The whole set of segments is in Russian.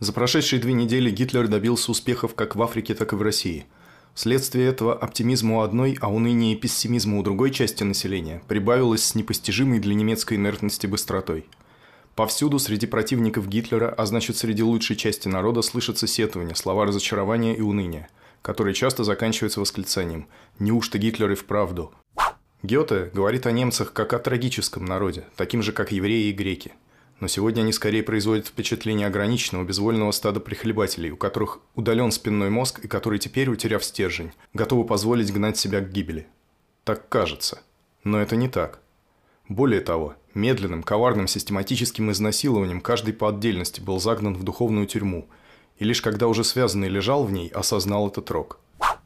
За прошедшие две недели Гитлер добился успехов как в Африке, так и в России. Вследствие этого оптимизму у одной, а уныние и пессимизму у другой части населения прибавилось с непостижимой для немецкой инертности быстротой. Повсюду среди противников Гитлера, а значит среди лучшей части народа, слышатся сетования, слова разочарования и уныния, которые часто заканчиваются восклицанием «Неужто Гитлер и вправду?». Гёте говорит о немцах как о трагическом народе, таким же, как евреи и греки – но сегодня они скорее производят впечатление ограниченного, безвольного стада прихлебателей, у которых удален спинной мозг и которые теперь, утеряв стержень, готовы позволить гнать себя к гибели. Так кажется. Но это не так. Более того, медленным, коварным, систематическим изнасилованием каждый по отдельности был загнан в духовную тюрьму, и лишь когда уже связанный лежал в ней, осознал этот рок.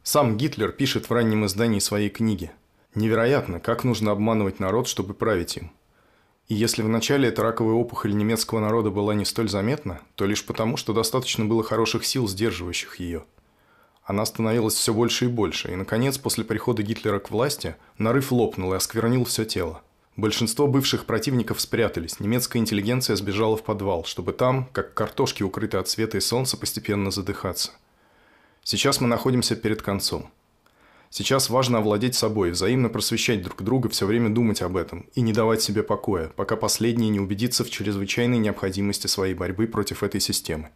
Сам Гитлер пишет в раннем издании своей книги. Невероятно, как нужно обманывать народ, чтобы править им. И если вначале эта раковая опухоль немецкого народа была не столь заметна, то лишь потому, что достаточно было хороших сил, сдерживающих ее. Она становилась все больше и больше, и, наконец, после прихода Гитлера к власти, нарыв лопнул и осквернил все тело. Большинство бывших противников спрятались, немецкая интеллигенция сбежала в подвал, чтобы там, как картошки, укрытые от света и солнца, постепенно задыхаться. Сейчас мы находимся перед концом. Сейчас важно овладеть собой, взаимно просвещать друг друга, все время думать об этом и не давать себе покоя, пока последний не убедится в чрезвычайной необходимости своей борьбы против этой системы.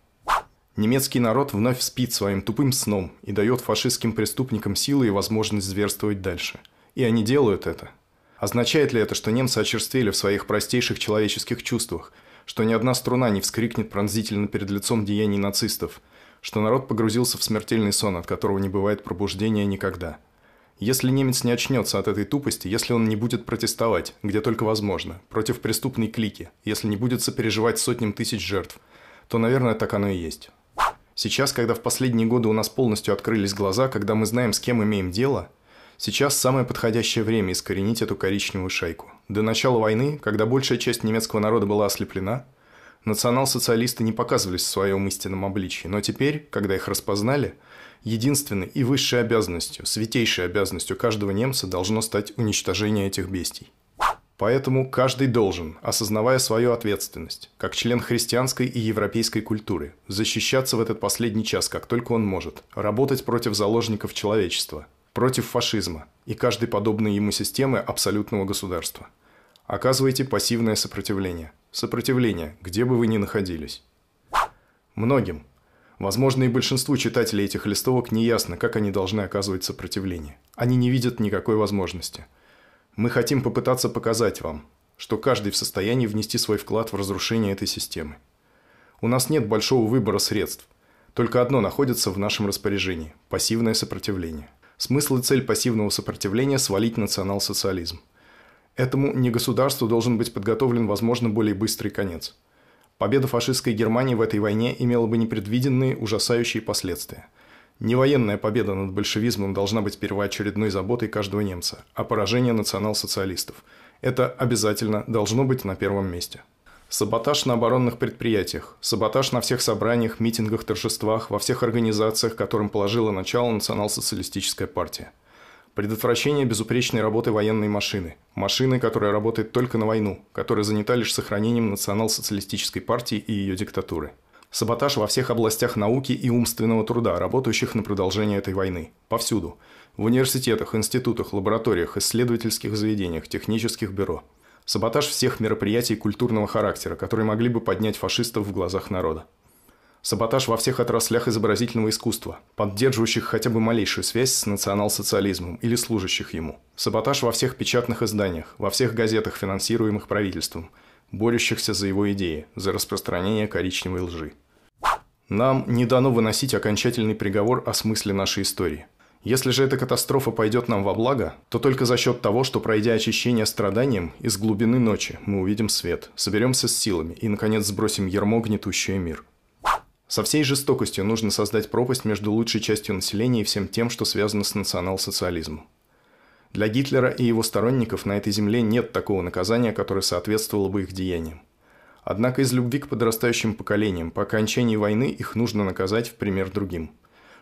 Немецкий народ вновь спит своим тупым сном и дает фашистским преступникам силы и возможность зверствовать дальше. И они делают это. Означает ли это, что немцы очерствели в своих простейших человеческих чувствах, что ни одна струна не вскрикнет пронзительно перед лицом деяний нацистов, что народ погрузился в смертельный сон, от которого не бывает пробуждения никогда – если немец не очнется от этой тупости, если он не будет протестовать, где только возможно, против преступной клики, если не будет сопереживать сотням тысяч жертв, то, наверное, так оно и есть. Сейчас, когда в последние годы у нас полностью открылись глаза, когда мы знаем, с кем имеем дело, сейчас самое подходящее время искоренить эту коричневую шайку. До начала войны, когда большая часть немецкого народа была ослеплена, национал-социалисты не показывались в своем истинном обличии, но теперь, когда их распознали – Единственной и высшей обязанностью, святейшей обязанностью каждого немца должно стать уничтожение этих бестий. Поэтому каждый должен, осознавая свою ответственность, как член христианской и европейской культуры, защищаться в этот последний час, как только он может, работать против заложников человечества, против фашизма и каждой подобной ему системы абсолютного государства. Оказывайте пассивное сопротивление. Сопротивление, где бы вы ни находились. Многим, Возможно, и большинству читателей этих листовок неясно, как они должны оказывать сопротивление. Они не видят никакой возможности. Мы хотим попытаться показать вам, что каждый в состоянии внести свой вклад в разрушение этой системы. У нас нет большого выбора средств. Только одно находится в нашем распоряжении – пассивное сопротивление. Смысл и цель пассивного сопротивления – свалить национал-социализм. Этому не государству должен быть подготовлен, возможно, более быстрый конец – Победа фашистской Германии в этой войне имела бы непредвиденные ужасающие последствия. Не военная победа над большевизмом должна быть первоочередной заботой каждого немца, а поражение национал-социалистов. Это обязательно должно быть на первом месте. Саботаж на оборонных предприятиях, саботаж на всех собраниях, митингах, торжествах, во всех организациях, которым положила начало национал-социалистическая партия – Предотвращение безупречной работы военной машины. Машины, которая работает только на войну, которая занята лишь сохранением национал-социалистической партии и ее диктатуры. Саботаж во всех областях науки и умственного труда, работающих на продолжение этой войны. Повсюду. В университетах, институтах, лабораториях, исследовательских заведениях, технических бюро. Саботаж всех мероприятий культурного характера, которые могли бы поднять фашистов в глазах народа. Саботаж во всех отраслях изобразительного искусства, поддерживающих хотя бы малейшую связь с национал-социализмом или служащих ему. Саботаж во всех печатных изданиях, во всех газетах, финансируемых правительством, борющихся за его идеи, за распространение коричневой лжи. Нам не дано выносить окончательный приговор о смысле нашей истории. Если же эта катастрофа пойдет нам во благо, то только за счет того, что, пройдя очищение страданием, из глубины ночи мы увидим свет, соберемся с силами и, наконец, сбросим ярмо, гнетущее мир. Со всей жестокостью нужно создать пропасть между лучшей частью населения и всем тем, что связано с национал-социализмом. Для Гитлера и его сторонников на этой земле нет такого наказания, которое соответствовало бы их деяниям. Однако из любви к подрастающим поколениям по окончании войны их нужно наказать в пример другим.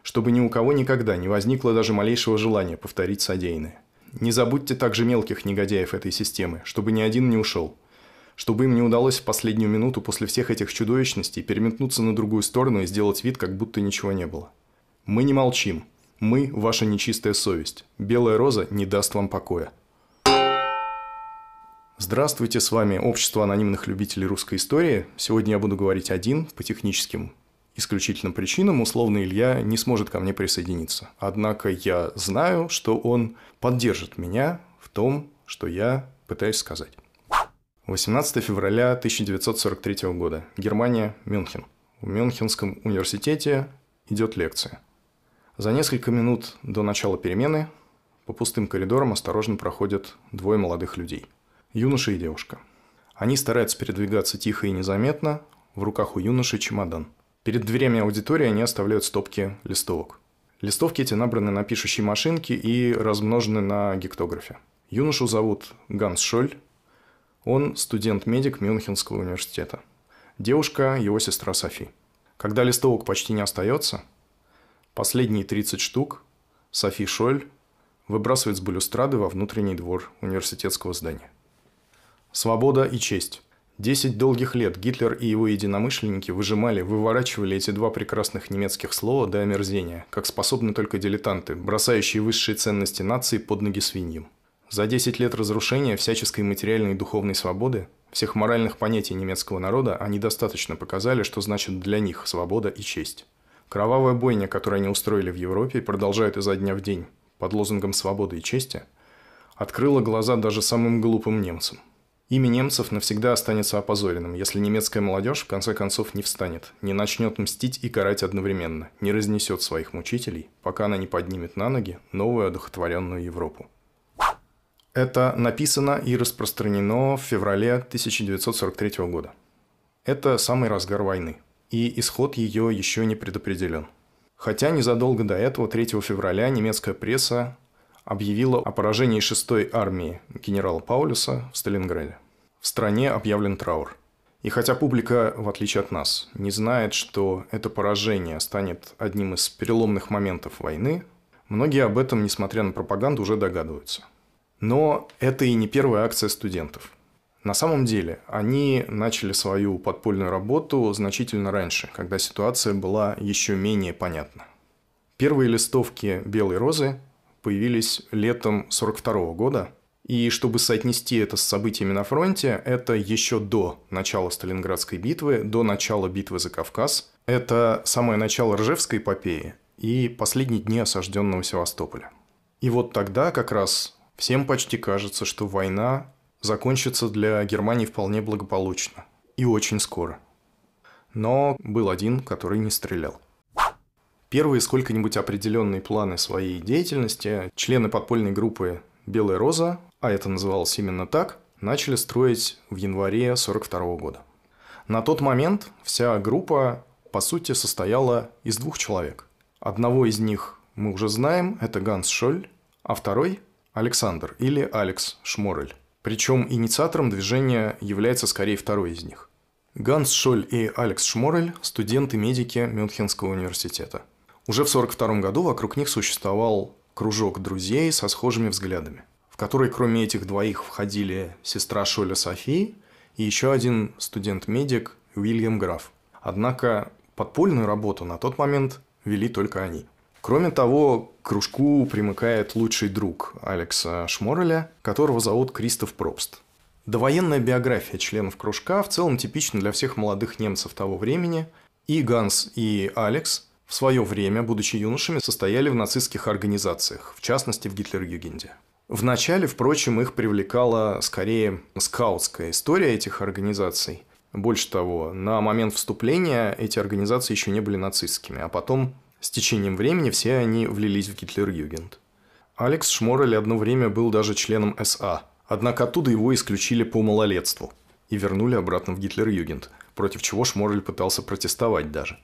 Чтобы ни у кого никогда не возникло даже малейшего желания повторить содеянное. Не забудьте также мелких негодяев этой системы, чтобы ни один не ушел – чтобы им не удалось в последнюю минуту после всех этих чудовищностей переметнуться на другую сторону и сделать вид, как будто ничего не было. Мы не молчим. Мы – ваша нечистая совесть. Белая роза не даст вам покоя. Здравствуйте, с вами Общество анонимных любителей русской истории. Сегодня я буду говорить один по техническим исключительным причинам. Условно Илья не сможет ко мне присоединиться. Однако я знаю, что он поддержит меня в том, что я пытаюсь сказать. 18 февраля 1943 года. Германия, Мюнхен. В Мюнхенском университете идет лекция. За несколько минут до начала перемены по пустым коридорам осторожно проходят двое молодых людей. Юноша и девушка. Они стараются передвигаться тихо и незаметно, в руках у юноши чемодан. Перед дверями аудитории они оставляют стопки листовок. Листовки эти набраны на пишущей машинке и размножены на гектографе. Юношу зовут Ганс Шоль, он студент-медик Мюнхенского университета. Девушка – его сестра Софи. Когда листовок почти не остается, последние 30 штук Софи Шоль выбрасывает с балюстрады во внутренний двор университетского здания. Свобода и честь. Десять долгих лет Гитлер и его единомышленники выжимали, выворачивали эти два прекрасных немецких слова до омерзения, как способны только дилетанты, бросающие высшие ценности нации под ноги свиньям. За 10 лет разрушения всяческой материальной и духовной свободы, всех моральных понятий немецкого народа, они достаточно показали, что значит для них свобода и честь. Кровавая бойня, которую они устроили в Европе продолжают изо дня в день под лозунгом свободы и чести, открыла глаза даже самым глупым немцам. Имя немцев навсегда останется опозоренным, если немецкая молодежь в конце концов не встанет, не начнет мстить и карать одновременно, не разнесет своих мучителей, пока она не поднимет на ноги новую одухотворенную Европу. Это написано и распространено в феврале 1943 года. Это самый разгар войны, и исход ее еще не предопределен. Хотя незадолго до этого, 3 февраля, немецкая пресса объявила о поражении 6-й армии генерала Паулюса в Сталинграде. В стране объявлен траур. И хотя публика, в отличие от нас, не знает, что это поражение станет одним из переломных моментов войны, многие об этом, несмотря на пропаганду, уже догадываются – но это и не первая акция студентов. На самом деле, они начали свою подпольную работу значительно раньше, когда ситуация была еще менее понятна. Первые листовки «Белой розы» появились летом 1942 года, и чтобы соотнести это с событиями на фронте, это еще до начала Сталинградской битвы, до начала битвы за Кавказ. Это самое начало Ржевской эпопеи и последние дни осажденного Севастополя. И вот тогда как раз Всем почти кажется, что война закончится для Германии вполне благополучно. И очень скоро. Но был один, который не стрелял. Первые сколько-нибудь определенные планы своей деятельности члены подпольной группы «Белая роза», а это называлось именно так, начали строить в январе 1942 года. На тот момент вся группа, по сути, состояла из двух человек. Одного из них мы уже знаем, это Ганс Шоль, а второй Александр или Алекс Шморель. Причем инициатором движения является скорее второй из них. Ганс Шоль и Алекс Шморель – студенты-медики Мюнхенского университета. Уже в 1942 году вокруг них существовал кружок друзей со схожими взглядами, в который кроме этих двоих входили сестра Шоля Софии и еще один студент-медик Уильям Граф. Однако подпольную работу на тот момент вели только они – Кроме того, к кружку примыкает лучший друг Алекса Шмореля, которого зовут Кристоф Пробст. Довоенная биография членов кружка в целом типична для всех молодых немцев того времени. И Ганс, и Алекс в свое время, будучи юношами, состояли в нацистских организациях, в частности в Гитлер-Югенде. Вначале, впрочем, их привлекала скорее скаутская история этих организаций. Больше того, на момент вступления эти организации еще не были нацистскими, а потом с течением времени все они влились в Гитлер-Югент. Алекс Шморель одно время был даже членом СА, однако оттуда его исключили по малолетству и вернули обратно в Гитлер-Югент, против чего Шморель пытался протестовать даже.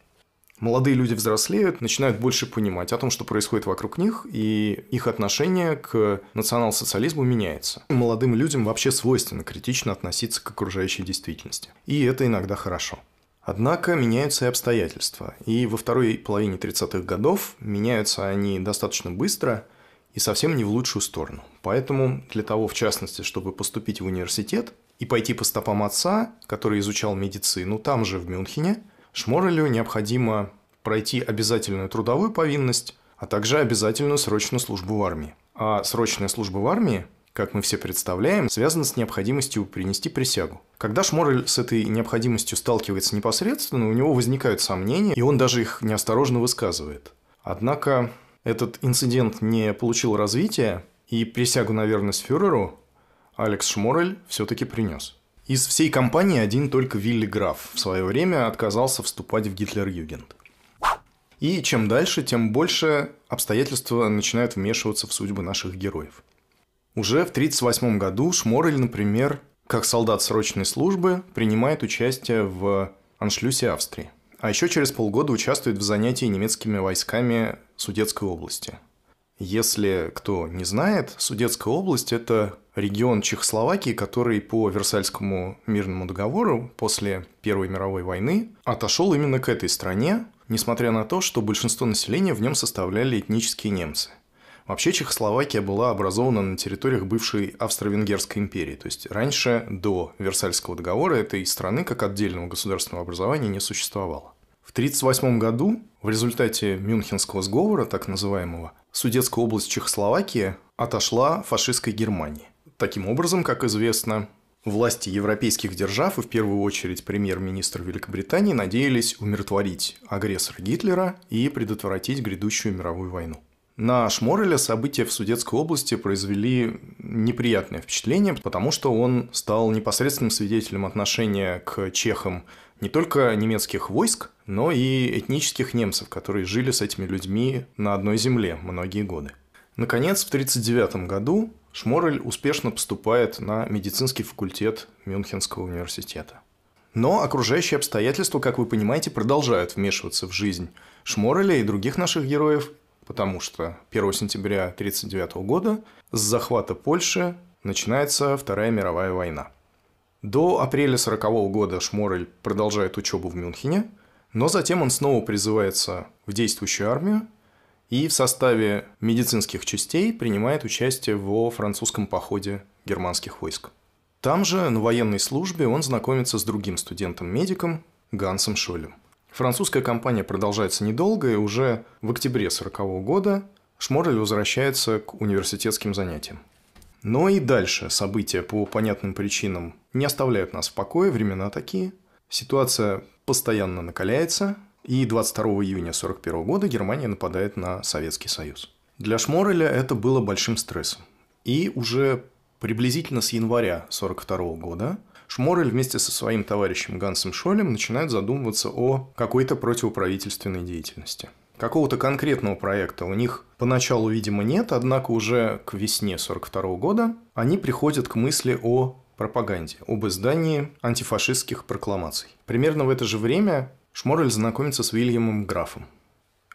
Молодые люди взрослеют, начинают больше понимать о том, что происходит вокруг них, и их отношение к национал-социализму меняется. Молодым людям вообще свойственно критично относиться к окружающей действительности. И это иногда хорошо. Однако меняются и обстоятельства. И во второй половине 30-х годов меняются они достаточно быстро и совсем не в лучшую сторону. Поэтому для того, в частности, чтобы поступить в университет, и пойти по стопам отца, который изучал медицину там же, в Мюнхене, Шморелю необходимо пройти обязательную трудовую повинность, а также обязательную срочную службу в армии. А срочная служба в армии, как мы все представляем, связана с необходимостью принести присягу. Когда Шморель с этой необходимостью сталкивается непосредственно, у него возникают сомнения, и он даже их неосторожно высказывает. Однако этот инцидент не получил развития, и присягу на верность фюреру Алекс Шморель все-таки принес. Из всей компании один только Вилли Граф в свое время отказался вступать в Гитлер-Югент. И чем дальше, тем больше обстоятельства начинают вмешиваться в судьбы наших героев. Уже в 1938 году Шморель, например, как солдат срочной службы, принимает участие в аншлюсе Австрии. А еще через полгода участвует в занятии немецкими войсками Судетской области. Если кто не знает, Судетская область – это регион Чехословакии, который по Версальскому мирному договору после Первой мировой войны отошел именно к этой стране, несмотря на то, что большинство населения в нем составляли этнические немцы. Вообще Чехословакия была образована на территориях бывшей Австро-Венгерской империи. То есть раньше, до Версальского договора, этой страны как отдельного государственного образования не существовало. В 1938 году в результате Мюнхенского сговора, так называемого, Судетская область Чехословакии отошла фашистской Германии. Таким образом, как известно, Власти европейских держав и в первую очередь премьер-министр Великобритании надеялись умиротворить агрессора Гитлера и предотвратить грядущую мировую войну. На Шмореля события в Судетской области произвели неприятное впечатление, потому что он стал непосредственным свидетелем отношения к чехам не только немецких войск, но и этнических немцев, которые жили с этими людьми на одной земле многие годы. Наконец, в 1939 году Шморель успешно поступает на медицинский факультет Мюнхенского университета. Но окружающие обстоятельства, как вы понимаете, продолжают вмешиваться в жизнь Шмореля и других наших героев, потому что 1 сентября 1939 года с захвата Польши начинается Вторая мировая война. До апреля 1940 года Шморель продолжает учебу в Мюнхене, но затем он снова призывается в действующую армию и в составе медицинских частей принимает участие во французском походе германских войск. Там же, на военной службе, он знакомится с другим студентом-медиком Гансом Шолем. Французская кампания продолжается недолго, и уже в октябре 1940 года Шморель возвращается к университетским занятиям. Но и дальше события по понятным причинам не оставляют нас в покое, времена такие. Ситуация постоянно накаляется, и 22 июня 1941 года Германия нападает на Советский Союз. Для Шмореля это было большим стрессом. И уже приблизительно с января 1942 года Шморель вместе со своим товарищем Гансом Шолем начинает задумываться о какой-то противоправительственной деятельности. Какого-то конкретного проекта у них поначалу, видимо, нет, однако уже к весне 1942 года они приходят к мысли о пропаганде, об издании антифашистских прокламаций. Примерно в это же время Шморель знакомится с Уильямом Графом.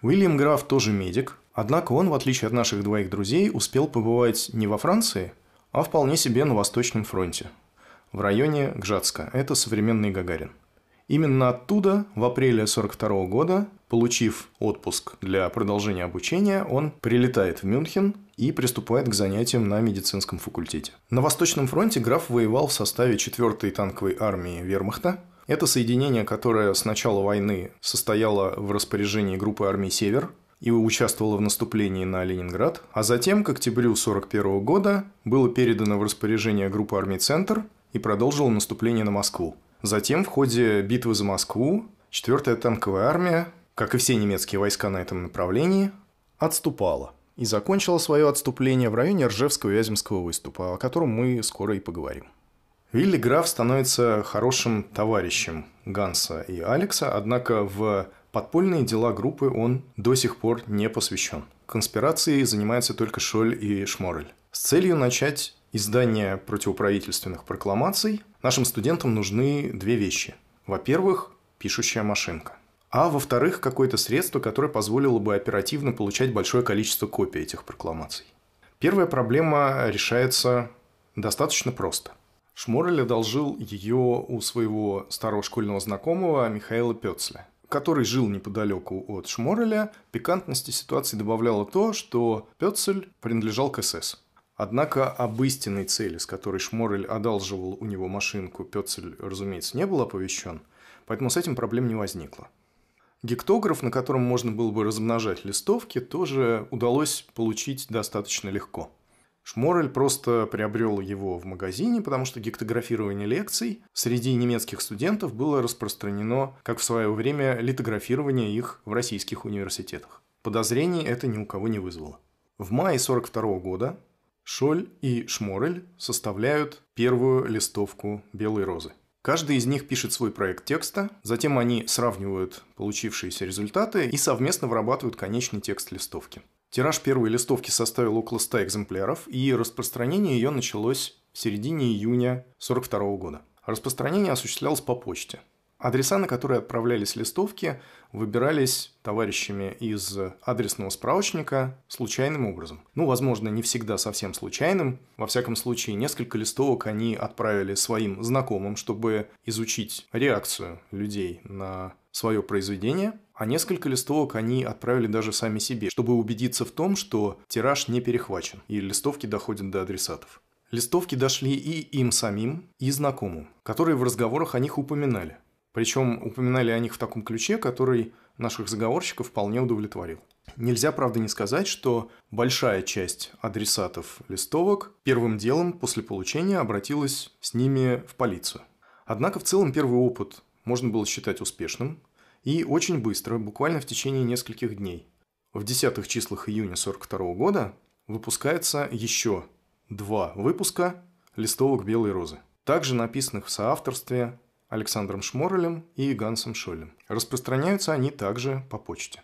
Уильям Граф тоже медик, однако он, в отличие от наших двоих друзей, успел побывать не во Франции, а вполне себе на Восточном фронте, в районе Гжатска, это современный Гагарин. Именно оттуда в апреле 1942 года, получив отпуск для продолжения обучения, он прилетает в Мюнхен и приступает к занятиям на медицинском факультете. На Восточном фронте граф воевал в составе 4-й танковой армии Вермахта – это соединение, которое с начала войны состояло в распоряжении группы армий «Север», и участвовало в наступлении на Ленинград, а затем, к октябрю 1941 года, было передано в распоряжение группы армий «Центр» и продолжило наступление на Москву. Затем, в ходе битвы за Москву, 4-я танковая армия, как и все немецкие войска на этом направлении, отступала и закончила свое отступление в районе Ржевского и Вяземского выступа, о котором мы скоро и поговорим. Вилли Граф становится хорошим товарищем Ганса и Алекса, однако в подпольные дела группы он до сих пор не посвящен. Конспирацией занимаются только Шоль и Шморель. С целью начать издание противоправительственных прокламаций нашим студентам нужны две вещи. Во-первых, пишущая машинка. А во-вторых, какое-то средство, которое позволило бы оперативно получать большое количество копий этих прокламаций. Первая проблема решается достаточно просто. Шморель одолжил ее у своего старого школьного знакомого Михаила Пёцля, который жил неподалеку от Шмореля. Пикантности ситуации добавляло то, что Пёцель принадлежал к СС. Однако об истинной цели, с которой Шморель одалживал у него машинку, Петцель, разумеется, не был оповещен, поэтому с этим проблем не возникло. Гектограф, на котором можно было бы размножать листовки, тоже удалось получить достаточно легко. Шморель просто приобрел его в магазине, потому что гектографирование лекций среди немецких студентов было распространено, как в свое время литографирование их в российских университетах. Подозрений это ни у кого не вызвало. В мае 1942 года Шоль и Шморель составляют первую листовку «Белой розы». Каждый из них пишет свой проект текста, затем они сравнивают получившиеся результаты и совместно вырабатывают конечный текст листовки. Тираж первой листовки составил около 100 экземпляров, и распространение ее началось в середине июня 1942 года. Распространение осуществлялось по почте. Адреса, на которые отправлялись листовки, выбирались товарищами из адресного справочника случайным образом. Ну, возможно, не всегда совсем случайным. Во всяком случае, несколько листовок они отправили своим знакомым, чтобы изучить реакцию людей на свое произведение, а несколько листовок они отправили даже сами себе, чтобы убедиться в том, что тираж не перехвачен и листовки доходят до адресатов. Листовки дошли и им самим, и знакомым, которые в разговорах о них упоминали. Причем упоминали о них в таком ключе, который наших заговорщиков вполне удовлетворил. Нельзя, правда, не сказать, что большая часть адресатов листовок первым делом после получения обратилась с ними в полицию. Однако в целом первый опыт можно было считать успешным, и очень быстро, буквально в течение нескольких дней, в десятых числах июня 1942 года выпускается еще два выпуска листовок «Белой розы», также написанных в соавторстве Александром Шморелем и Гансом Шолем. Распространяются они также по почте.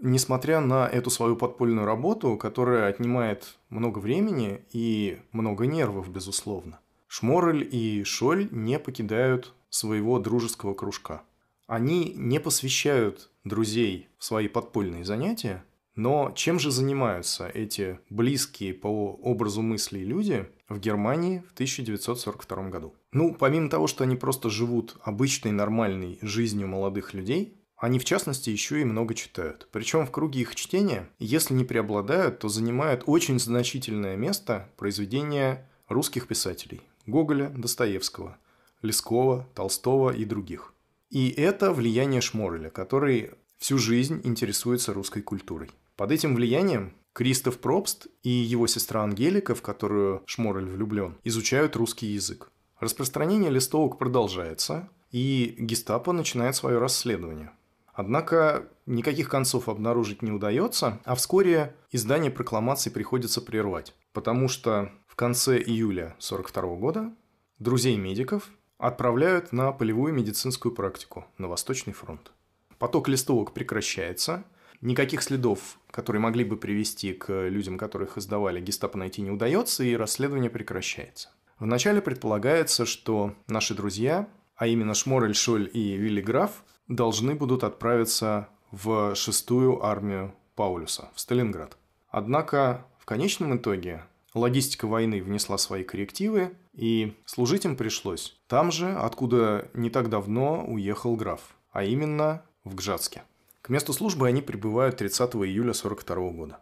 Несмотря на эту свою подпольную работу, которая отнимает много времени и много нервов, безусловно, Шморель и Шоль не покидают своего дружеского кружка. Они не посвящают друзей в свои подпольные занятия, но чем же занимаются эти близкие по образу мысли люди в Германии в 1942 году? Ну, помимо того, что они просто живут обычной нормальной жизнью молодых людей, они, в частности, еще и много читают. Причем в круге их чтения, если не преобладают, то занимают очень значительное место произведения русских писателей – Гоголя, Достоевского, Лескова, Толстого и других. И это влияние Шмореля, который всю жизнь интересуется русской культурой. Под этим влиянием Кристоф Пробст и его сестра Ангелика, в которую Шморель влюблен, изучают русский язык. Распространение листовок продолжается, и гестапо начинает свое расследование. Однако никаких концов обнаружить не удается, а вскоре издание прокламации приходится прервать, потому что в конце июля 1942 года друзей медиков отправляют на полевую медицинскую практику на Восточный фронт. Поток листовок прекращается – Никаких следов, которые могли бы привести к людям, которых издавали, гестапо найти не удается, и расследование прекращается. Вначале предполагается, что наши друзья, а именно Шморель, Шоль и Вилли Граф, должны будут отправиться в шестую армию Паулюса, в Сталинград. Однако в конечном итоге логистика войны внесла свои коррективы, и служить им пришлось там же, откуда не так давно уехал граф, а именно в Гжатске. К месту службы они прибывают 30 июля 1942 года.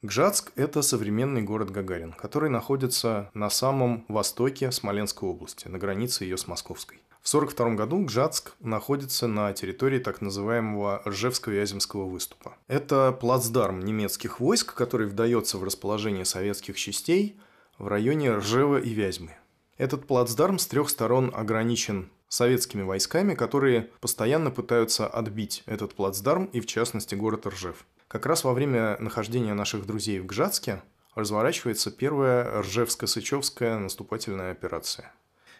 Гжатск – это современный город Гагарин, который находится на самом востоке Смоленской области, на границе ее с Московской. В 1942 году Гжатск находится на территории так называемого Ржевско-Вяземского выступа. Это плацдарм немецких войск, который вдается в расположение советских частей в районе Ржева и Вязьмы. Этот плацдарм с трех сторон ограничен советскими войсками, которые постоянно пытаются отбить этот плацдарм и, в частности, город Ржев. Как раз во время нахождения наших друзей в Гжатске разворачивается первая Ржевско-Сычевская наступательная операция,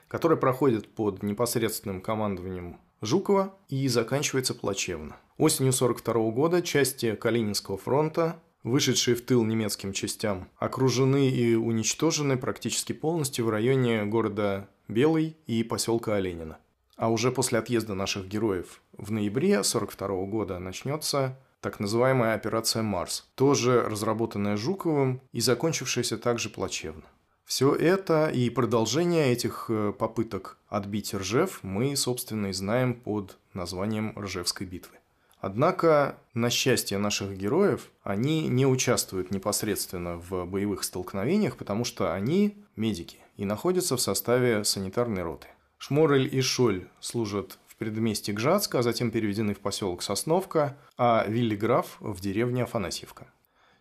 которая проходит под непосредственным командованием Жукова и заканчивается плачевно. Осенью 1942 года части Калининского фронта вышедшие в тыл немецким частям, окружены и уничтожены практически полностью в районе города Белый и поселка Оленина. А уже после отъезда наших героев в ноябре 1942 года начнется так называемая операция «Марс», тоже разработанная Жуковым и закончившаяся также плачевно. Все это и продолжение этих э, попыток отбить Ржев мы, собственно, и знаем под названием Ржевской битвы. Однако, на счастье наших героев, они не участвуют непосредственно в боевых столкновениях, потому что они медики и находятся в составе санитарной роты. Шморель и Шоль служат в предместье Гжатска, а затем переведены в поселок Сосновка, а Вилли Граф в деревне Афанасьевка.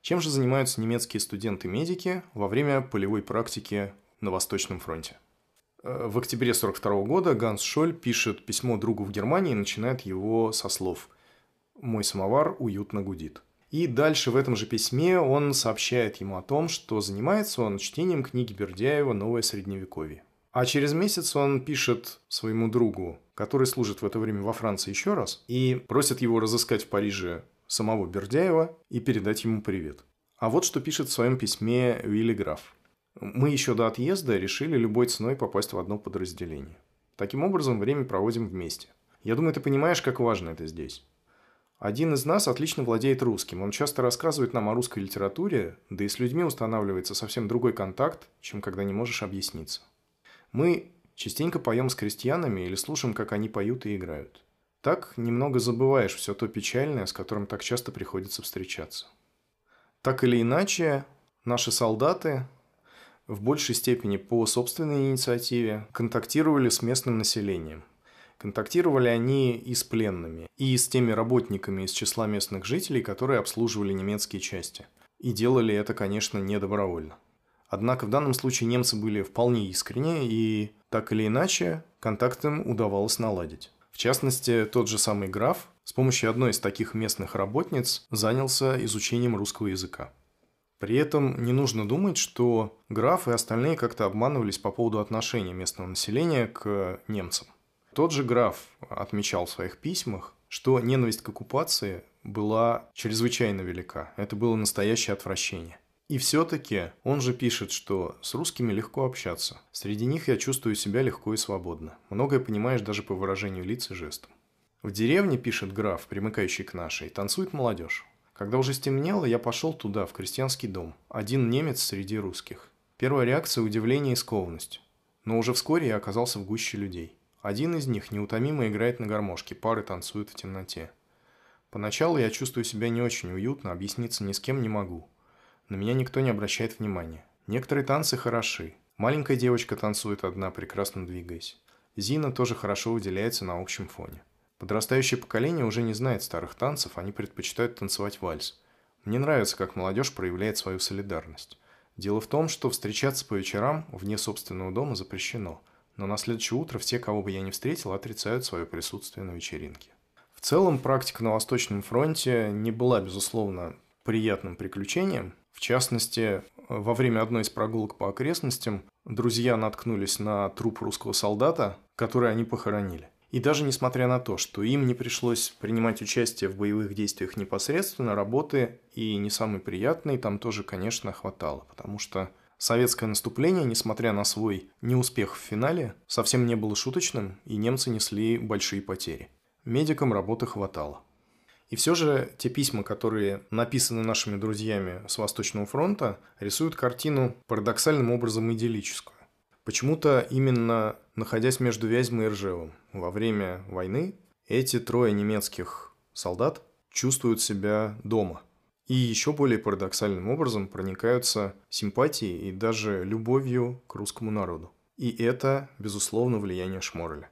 Чем же занимаются немецкие студенты-медики во время полевой практики на Восточном фронте? Э, в октябре 1942 года Ганс Шоль пишет письмо другу в Германии и начинает его со слов «Мой самовар уютно гудит». И дальше в этом же письме он сообщает ему о том, что занимается он чтением книги Бердяева «Новое средневековье». А через месяц он пишет своему другу, который служит в это время во Франции еще раз, и просит его разыскать в Париже самого Бердяева и передать ему привет. А вот что пишет в своем письме Вилли Граф. «Мы еще до отъезда решили любой ценой попасть в одно подразделение. Таким образом, время проводим вместе. Я думаю, ты понимаешь, как важно это здесь. Один из нас отлично владеет русским. Он часто рассказывает нам о русской литературе, да и с людьми устанавливается совсем другой контакт, чем когда не можешь объясниться. Мы частенько поем с крестьянами или слушаем, как они поют и играют. Так немного забываешь все то печальное, с которым так часто приходится встречаться. Так или иначе, наши солдаты в большей степени по собственной инициативе контактировали с местным населением – Контактировали они и с пленными, и с теми работниками из числа местных жителей, которые обслуживали немецкие части. И делали это, конечно, не добровольно. Однако в данном случае немцы были вполне искренне, и так или иначе контакт им удавалось наладить. В частности, тот же самый граф с помощью одной из таких местных работниц занялся изучением русского языка. При этом не нужно думать, что граф и остальные как-то обманывались по поводу отношения местного населения к немцам. Тот же граф отмечал в своих письмах, что ненависть к оккупации была чрезвычайно велика. Это было настоящее отвращение. И все-таки он же пишет, что с русскими легко общаться. Среди них я чувствую себя легко и свободно. Многое понимаешь даже по выражению лиц и жестам. В деревне, пишет граф, примыкающий к нашей, танцует молодежь. Когда уже стемнело, я пошел туда, в крестьянский дом. Один немец среди русских. Первая реакция – удивление и скованность. Но уже вскоре я оказался в гуще людей. Один из них неутомимо играет на гармошке, пары танцуют в темноте. Поначалу я чувствую себя не очень уютно, объясниться ни с кем не могу. На меня никто не обращает внимания. Некоторые танцы хороши. Маленькая девочка танцует одна, прекрасно двигаясь. Зина тоже хорошо выделяется на общем фоне. Подрастающее поколение уже не знает старых танцев, они предпочитают танцевать вальс. Мне нравится, как молодежь проявляет свою солидарность. Дело в том, что встречаться по вечерам вне собственного дома запрещено – но на следующее утро все, кого бы я не встретил, отрицают свое присутствие на вечеринке. В целом, практика на Восточном фронте не была, безусловно, приятным приключением. В частности, во время одной из прогулок по окрестностям друзья наткнулись на труп русского солдата, который они похоронили. И даже несмотря на то, что им не пришлось принимать участие в боевых действиях непосредственно, работы и не самой приятной там тоже, конечно, хватало, потому что Советское наступление, несмотря на свой неуспех в финале, совсем не было шуточным, и немцы несли большие потери. Медикам работы хватало. И все же те письма, которые написаны нашими друзьями с Восточного фронта, рисуют картину парадоксальным образом идиллическую. Почему-то именно находясь между Вязьмой и Ржевом во время войны, эти трое немецких солдат чувствуют себя дома – и еще более парадоксальным образом проникаются симпатией и даже любовью к русскому народу. И это, безусловно, влияние Шмореля.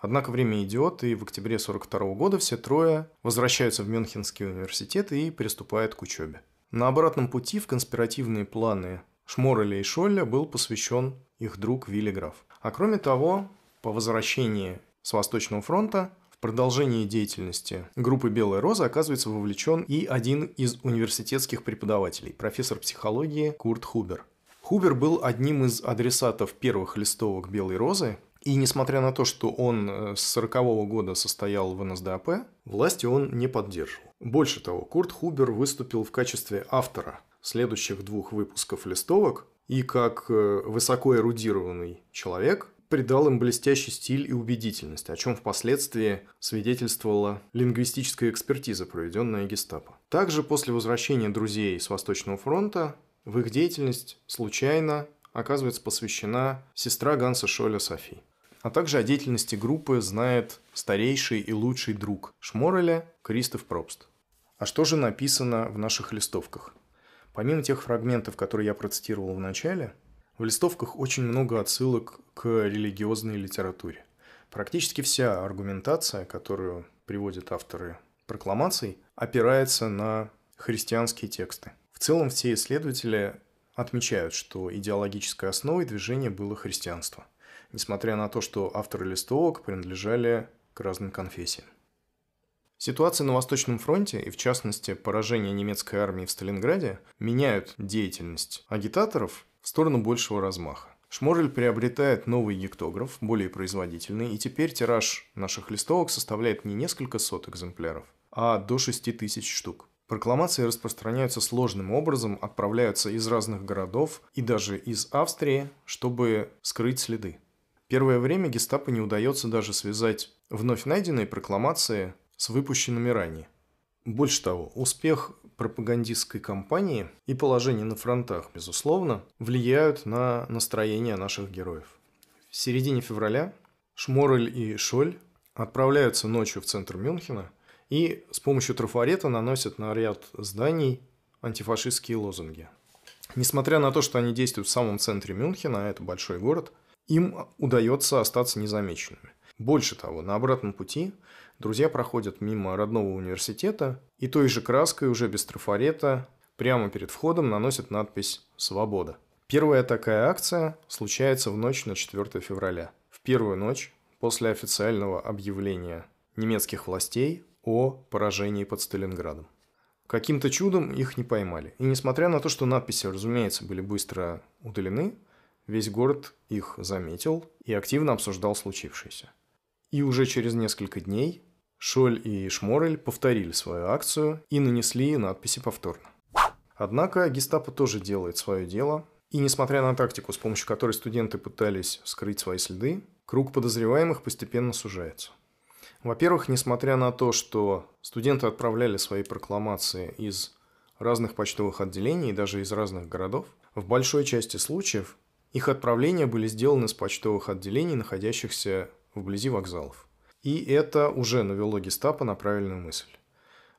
Однако время идет, и в октябре 1942 года все трое возвращаются в Мюнхенский университет и приступают к учебе. На обратном пути в конспиративные планы Шмореля и Шолля был посвящен их друг Вилли Граф. А кроме того, по возвращении с Восточного фронта продолжении деятельности группы «Белая роза» оказывается вовлечен и один из университетских преподавателей, профессор психологии Курт Хубер. Хубер был одним из адресатов первых листовок «Белой розы», и несмотря на то, что он э, с 40 -го года состоял в НСДАП, власти он не поддерживал. Больше того, Курт Хубер выступил в качестве автора следующих двух выпусков листовок, и как э, высоко эрудированный человек придал им блестящий стиль и убедительность, о чем впоследствии свидетельствовала лингвистическая экспертиза, проведенная гестапо. Также после возвращения друзей с Восточного фронта в их деятельность случайно оказывается посвящена сестра Ганса Шоля Софи. А также о деятельности группы знает старейший и лучший друг Шмореля Кристоф Пробст. А что же написано в наших листовках? Помимо тех фрагментов, которые я процитировал в начале, в листовках очень много отсылок к религиозной литературе. Практически вся аргументация, которую приводят авторы прокламаций, опирается на христианские тексты. В целом все исследователи отмечают, что идеологической основой движения было христианство, несмотря на то, что авторы листовок принадлежали к разным конфессиям. Ситуация на Восточном фронте и, в частности, поражение немецкой армии в Сталинграде меняют деятельность агитаторов в сторону большего размаха. Шморель приобретает новый гектограф, более производительный, и теперь тираж наших листовок составляет не несколько сот экземпляров, а до 6 тысяч штук. Прокламации распространяются сложным образом, отправляются из разных городов и даже из Австрии, чтобы скрыть следы. Первое время гестапо не удается даже связать вновь найденные прокламации с выпущенными ранее. Больше того, успех пропагандистской кампании и положение на фронтах, безусловно, влияют на настроение наших героев. В середине февраля Шморель и Шоль отправляются ночью в центр Мюнхена – и с помощью трафарета наносят на ряд зданий антифашистские лозунги. Несмотря на то, что они действуют в самом центре Мюнхена, а это большой город, им удается остаться незамеченными. Больше того, на обратном пути друзья проходят мимо родного университета и той же краской, уже без трафарета, прямо перед входом наносят надпись «Свобода». Первая такая акция случается в ночь на 4 февраля. В первую ночь после официального объявления немецких властей о поражении под Сталинградом. Каким-то чудом их не поймали. И несмотря на то, что надписи, разумеется, были быстро удалены, весь город их заметил и активно обсуждал случившееся. И уже через несколько дней Шоль и Шморель повторили свою акцию и нанесли надписи повторно. Однако гестапо тоже делает свое дело, и несмотря на тактику, с помощью которой студенты пытались скрыть свои следы, круг подозреваемых постепенно сужается. Во-первых, несмотря на то, что студенты отправляли свои прокламации из разных почтовых отделений, даже из разных городов, в большой части случаев их отправления были сделаны с почтовых отделений, находящихся вблизи вокзалов. И это уже навело гестапо на правильную мысль.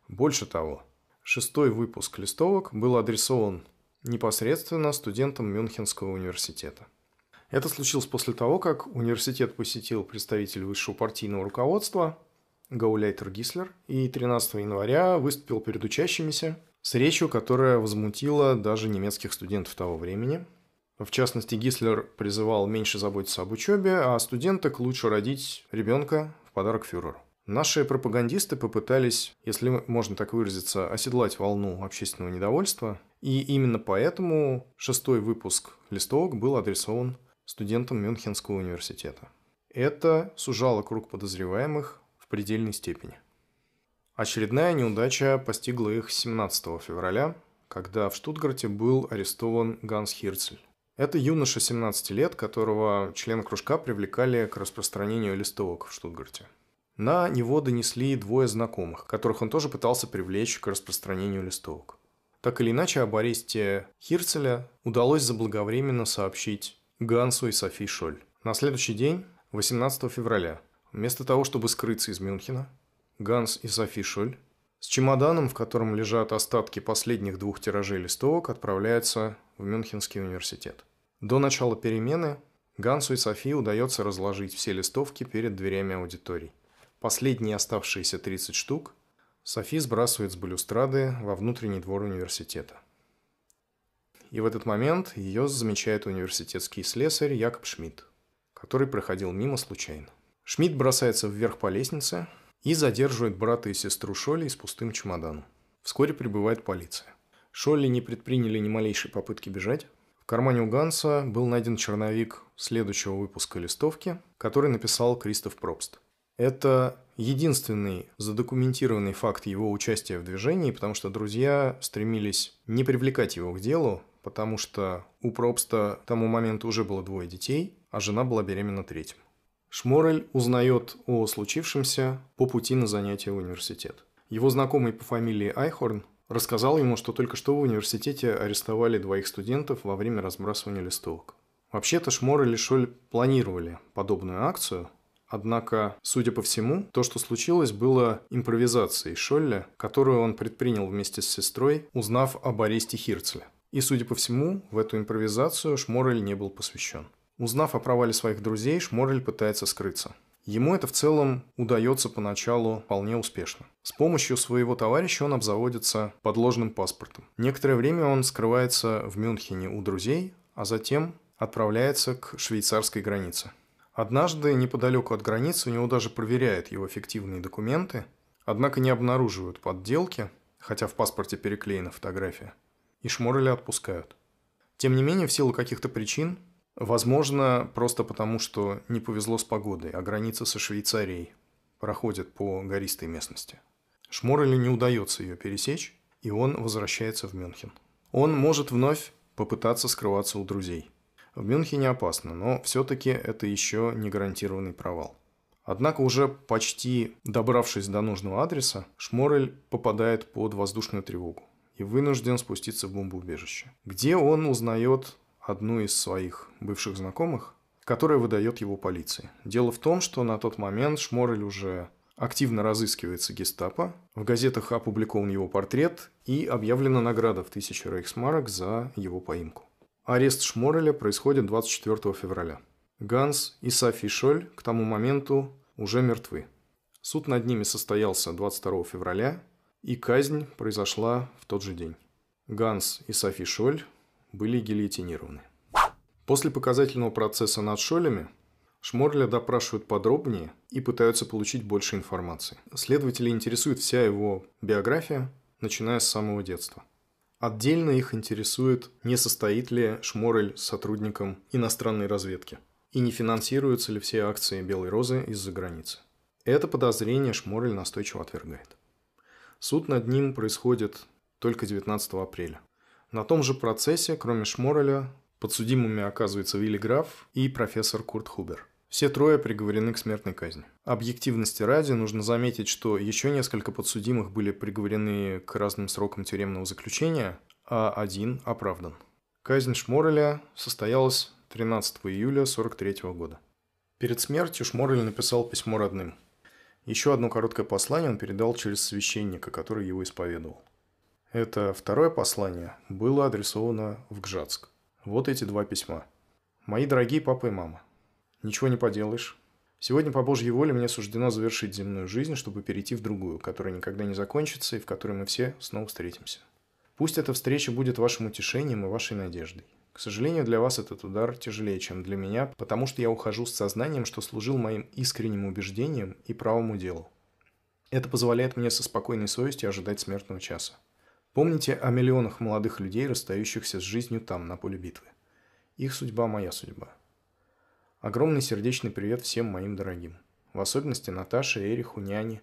Больше того, шестой выпуск листовок был адресован непосредственно студентам Мюнхенского университета. Это случилось после того, как университет посетил представитель высшего партийного руководства Гауляйтер Гислер и 13 января выступил перед учащимися с речью, которая возмутила даже немецких студентов того времени. В частности, Гислер призывал меньше заботиться об учебе, а студенток лучше родить ребенка в подарок фюреру. Наши пропагандисты попытались, если можно так выразиться, оседлать волну общественного недовольства, и именно поэтому шестой выпуск листовок был адресован студентом Мюнхенского университета. Это сужало круг подозреваемых в предельной степени. Очередная неудача постигла их 17 февраля, когда в Штутгарте был арестован Ганс Хирцель. Это юноша 17 лет, которого члены кружка привлекали к распространению листовок в Штутгарте. На него донесли двое знакомых, которых он тоже пытался привлечь к распространению листовок. Так или иначе, об аресте Хирцеля удалось заблаговременно сообщить Гансу и Софи Шоль. На следующий день, 18 февраля, вместо того, чтобы скрыться из Мюнхена, Ганс и Софи Шоль с чемоданом, в котором лежат остатки последних двух тиражей листовок, отправляются в Мюнхенский университет. До начала перемены Гансу и Софи удается разложить все листовки перед дверями аудиторий. Последние оставшиеся 30 штук Софи сбрасывает с балюстрады во внутренний двор университета – и в этот момент ее замечает университетский слесарь Якоб Шмидт, который проходил мимо случайно. Шмидт бросается вверх по лестнице и задерживает брата и сестру Шолли с пустым чемоданом. Вскоре прибывает полиция. Шолли не предприняли ни малейшей попытки бежать. В кармане у Ганса был найден черновик следующего выпуска листовки, который написал Кристоф Пробст. Это единственный задокументированный факт его участия в движении, потому что друзья стремились не привлекать его к делу, потому что у Пробста к тому моменту уже было двое детей, а жена была беременна третьим. Шморель узнает о случившемся по пути на занятия в университет. Его знакомый по фамилии Айхорн рассказал ему, что только что в университете арестовали двоих студентов во время разбрасывания листовок. Вообще-то Шморель и Шоль планировали подобную акцию, Однако, судя по всему, то, что случилось, было импровизацией Шолля, которую он предпринял вместе с сестрой, узнав об аресте Хирцля. И, судя по всему, в эту импровизацию Шморель не был посвящен. Узнав о провале своих друзей, Шморель пытается скрыться. Ему это в целом удается поначалу вполне успешно. С помощью своего товарища он обзаводится подложным паспортом. Некоторое время он скрывается в Мюнхене у друзей, а затем отправляется к швейцарской границе. Однажды неподалеку от границы у него даже проверяют его фиктивные документы, однако не обнаруживают подделки, хотя в паспорте переклеена фотография, и Шмореля отпускают. Тем не менее, в силу каких-то причин Возможно, просто потому, что не повезло с погодой, а граница со Швейцарией проходит по гористой местности. Шморелю не удается ее пересечь, и он возвращается в Мюнхен. Он может вновь попытаться скрываться у друзей. В Мюнхене опасно, но все-таки это еще не гарантированный провал. Однако уже почти добравшись до нужного адреса, Шморель попадает под воздушную тревогу и вынужден спуститься в бомбоубежище, где он узнает одну из своих бывших знакомых, которая выдает его полиции. Дело в том, что на тот момент Шморель уже активно разыскивается гестапо, в газетах опубликован его портрет и объявлена награда в 1000 рейхсмарок за его поимку. Арест Шмореля происходит 24 февраля. Ганс и Софи Шоль к тому моменту уже мертвы. Суд над ними состоялся 22 февраля, и казнь произошла в тот же день. Ганс и Софи Шоль были гильотинированы. После показательного процесса над Шолями Шморля допрашивают подробнее и пытаются получить больше информации. Следователей интересует вся его биография, начиная с самого детства. Отдельно их интересует, не состоит ли Шморель сотрудником иностранной разведки и не финансируются ли все акции «Белой розы» из-за границы. Это подозрение Шморель настойчиво отвергает. Суд над ним происходит только 19 апреля. На том же процессе, кроме Шмореля, подсудимыми оказывается Вилли Граф и профессор Курт Хубер. Все трое приговорены к смертной казни. Объективности ради нужно заметить, что еще несколько подсудимых были приговорены к разным срокам тюремного заключения, а один оправдан. Казнь Шмореля состоялась 13 июля 1943 года. Перед смертью Шморель написал письмо родным. Еще одно короткое послание он передал через священника, который его исповедовал. Это второе послание было адресовано в Гжатск. Вот эти два письма. «Мои дорогие папа и мама, ничего не поделаешь. Сегодня по Божьей воле мне суждено завершить земную жизнь, чтобы перейти в другую, которая никогда не закончится и в которой мы все снова встретимся. Пусть эта встреча будет вашим утешением и вашей надеждой. К сожалению, для вас этот удар тяжелее, чем для меня, потому что я ухожу с сознанием, что служил моим искренним убеждением и правому делу. Это позволяет мне со спокойной совестью ожидать смертного часа. Помните о миллионах молодых людей, расстающихся с жизнью там, на поле битвы. Их судьба – моя судьба. Огромный сердечный привет всем моим дорогим. В особенности Наташе, Эриху, няне,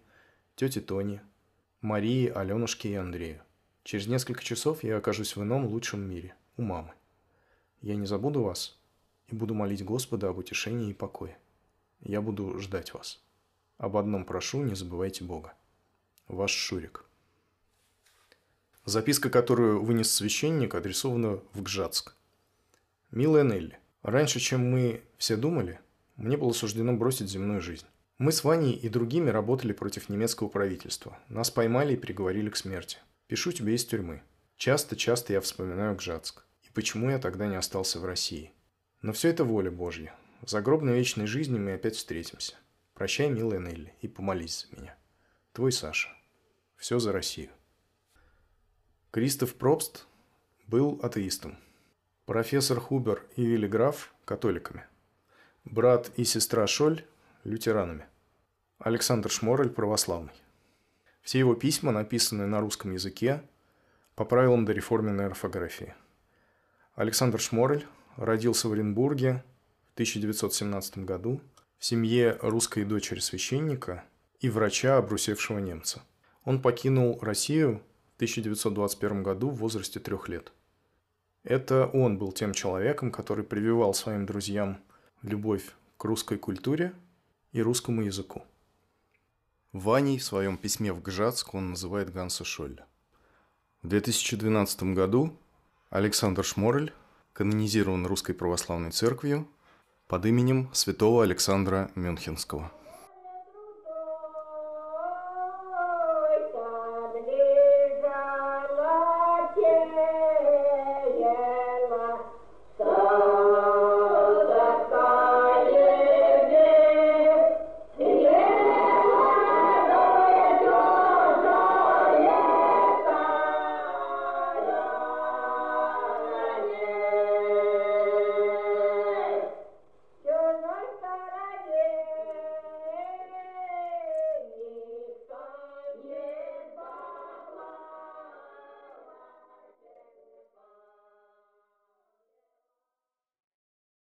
тете Тоне, Марии, Аленушке и Андрею. Через несколько часов я окажусь в ином лучшем мире, у мамы. Я не забуду вас и буду молить Господа об утешении и покое. Я буду ждать вас. Об одном прошу, не забывайте Бога. Ваш Шурик. Записка, которую вынес священник, адресована в Гжатск. «Милая Нелли, раньше, чем мы все думали, мне было суждено бросить земную жизнь. Мы с Ваней и другими работали против немецкого правительства. Нас поймали и приговорили к смерти. Пишу тебе из тюрьмы. Часто-часто я вспоминаю Гжатск. И почему я тогда не остался в России. Но все это воля Божья. В загробной вечной жизни мы опять встретимся. Прощай, милая Нелли, и помолись за меня. Твой Саша. Все за Россию. Кристоф Пробст был атеистом. Профессор Хубер и Вилли Граф – католиками. Брат и сестра Шоль – лютеранами. Александр Шморель – православный. Все его письма написаны на русском языке по правилам дореформенной орфографии. Александр Шморель родился в Оренбурге в 1917 году в семье русской дочери священника и врача, обрусевшего немца. Он покинул Россию 1921 году в возрасте трех лет. Это он был тем человеком, который прививал своим друзьям любовь к русской культуре и русскому языку. Ваней в своем письме в Гжатск он называет Ганса Шолля. В 2012 году Александр Шморель, канонизирован Русской Православной Церковью под именем святого Александра Мюнхенского.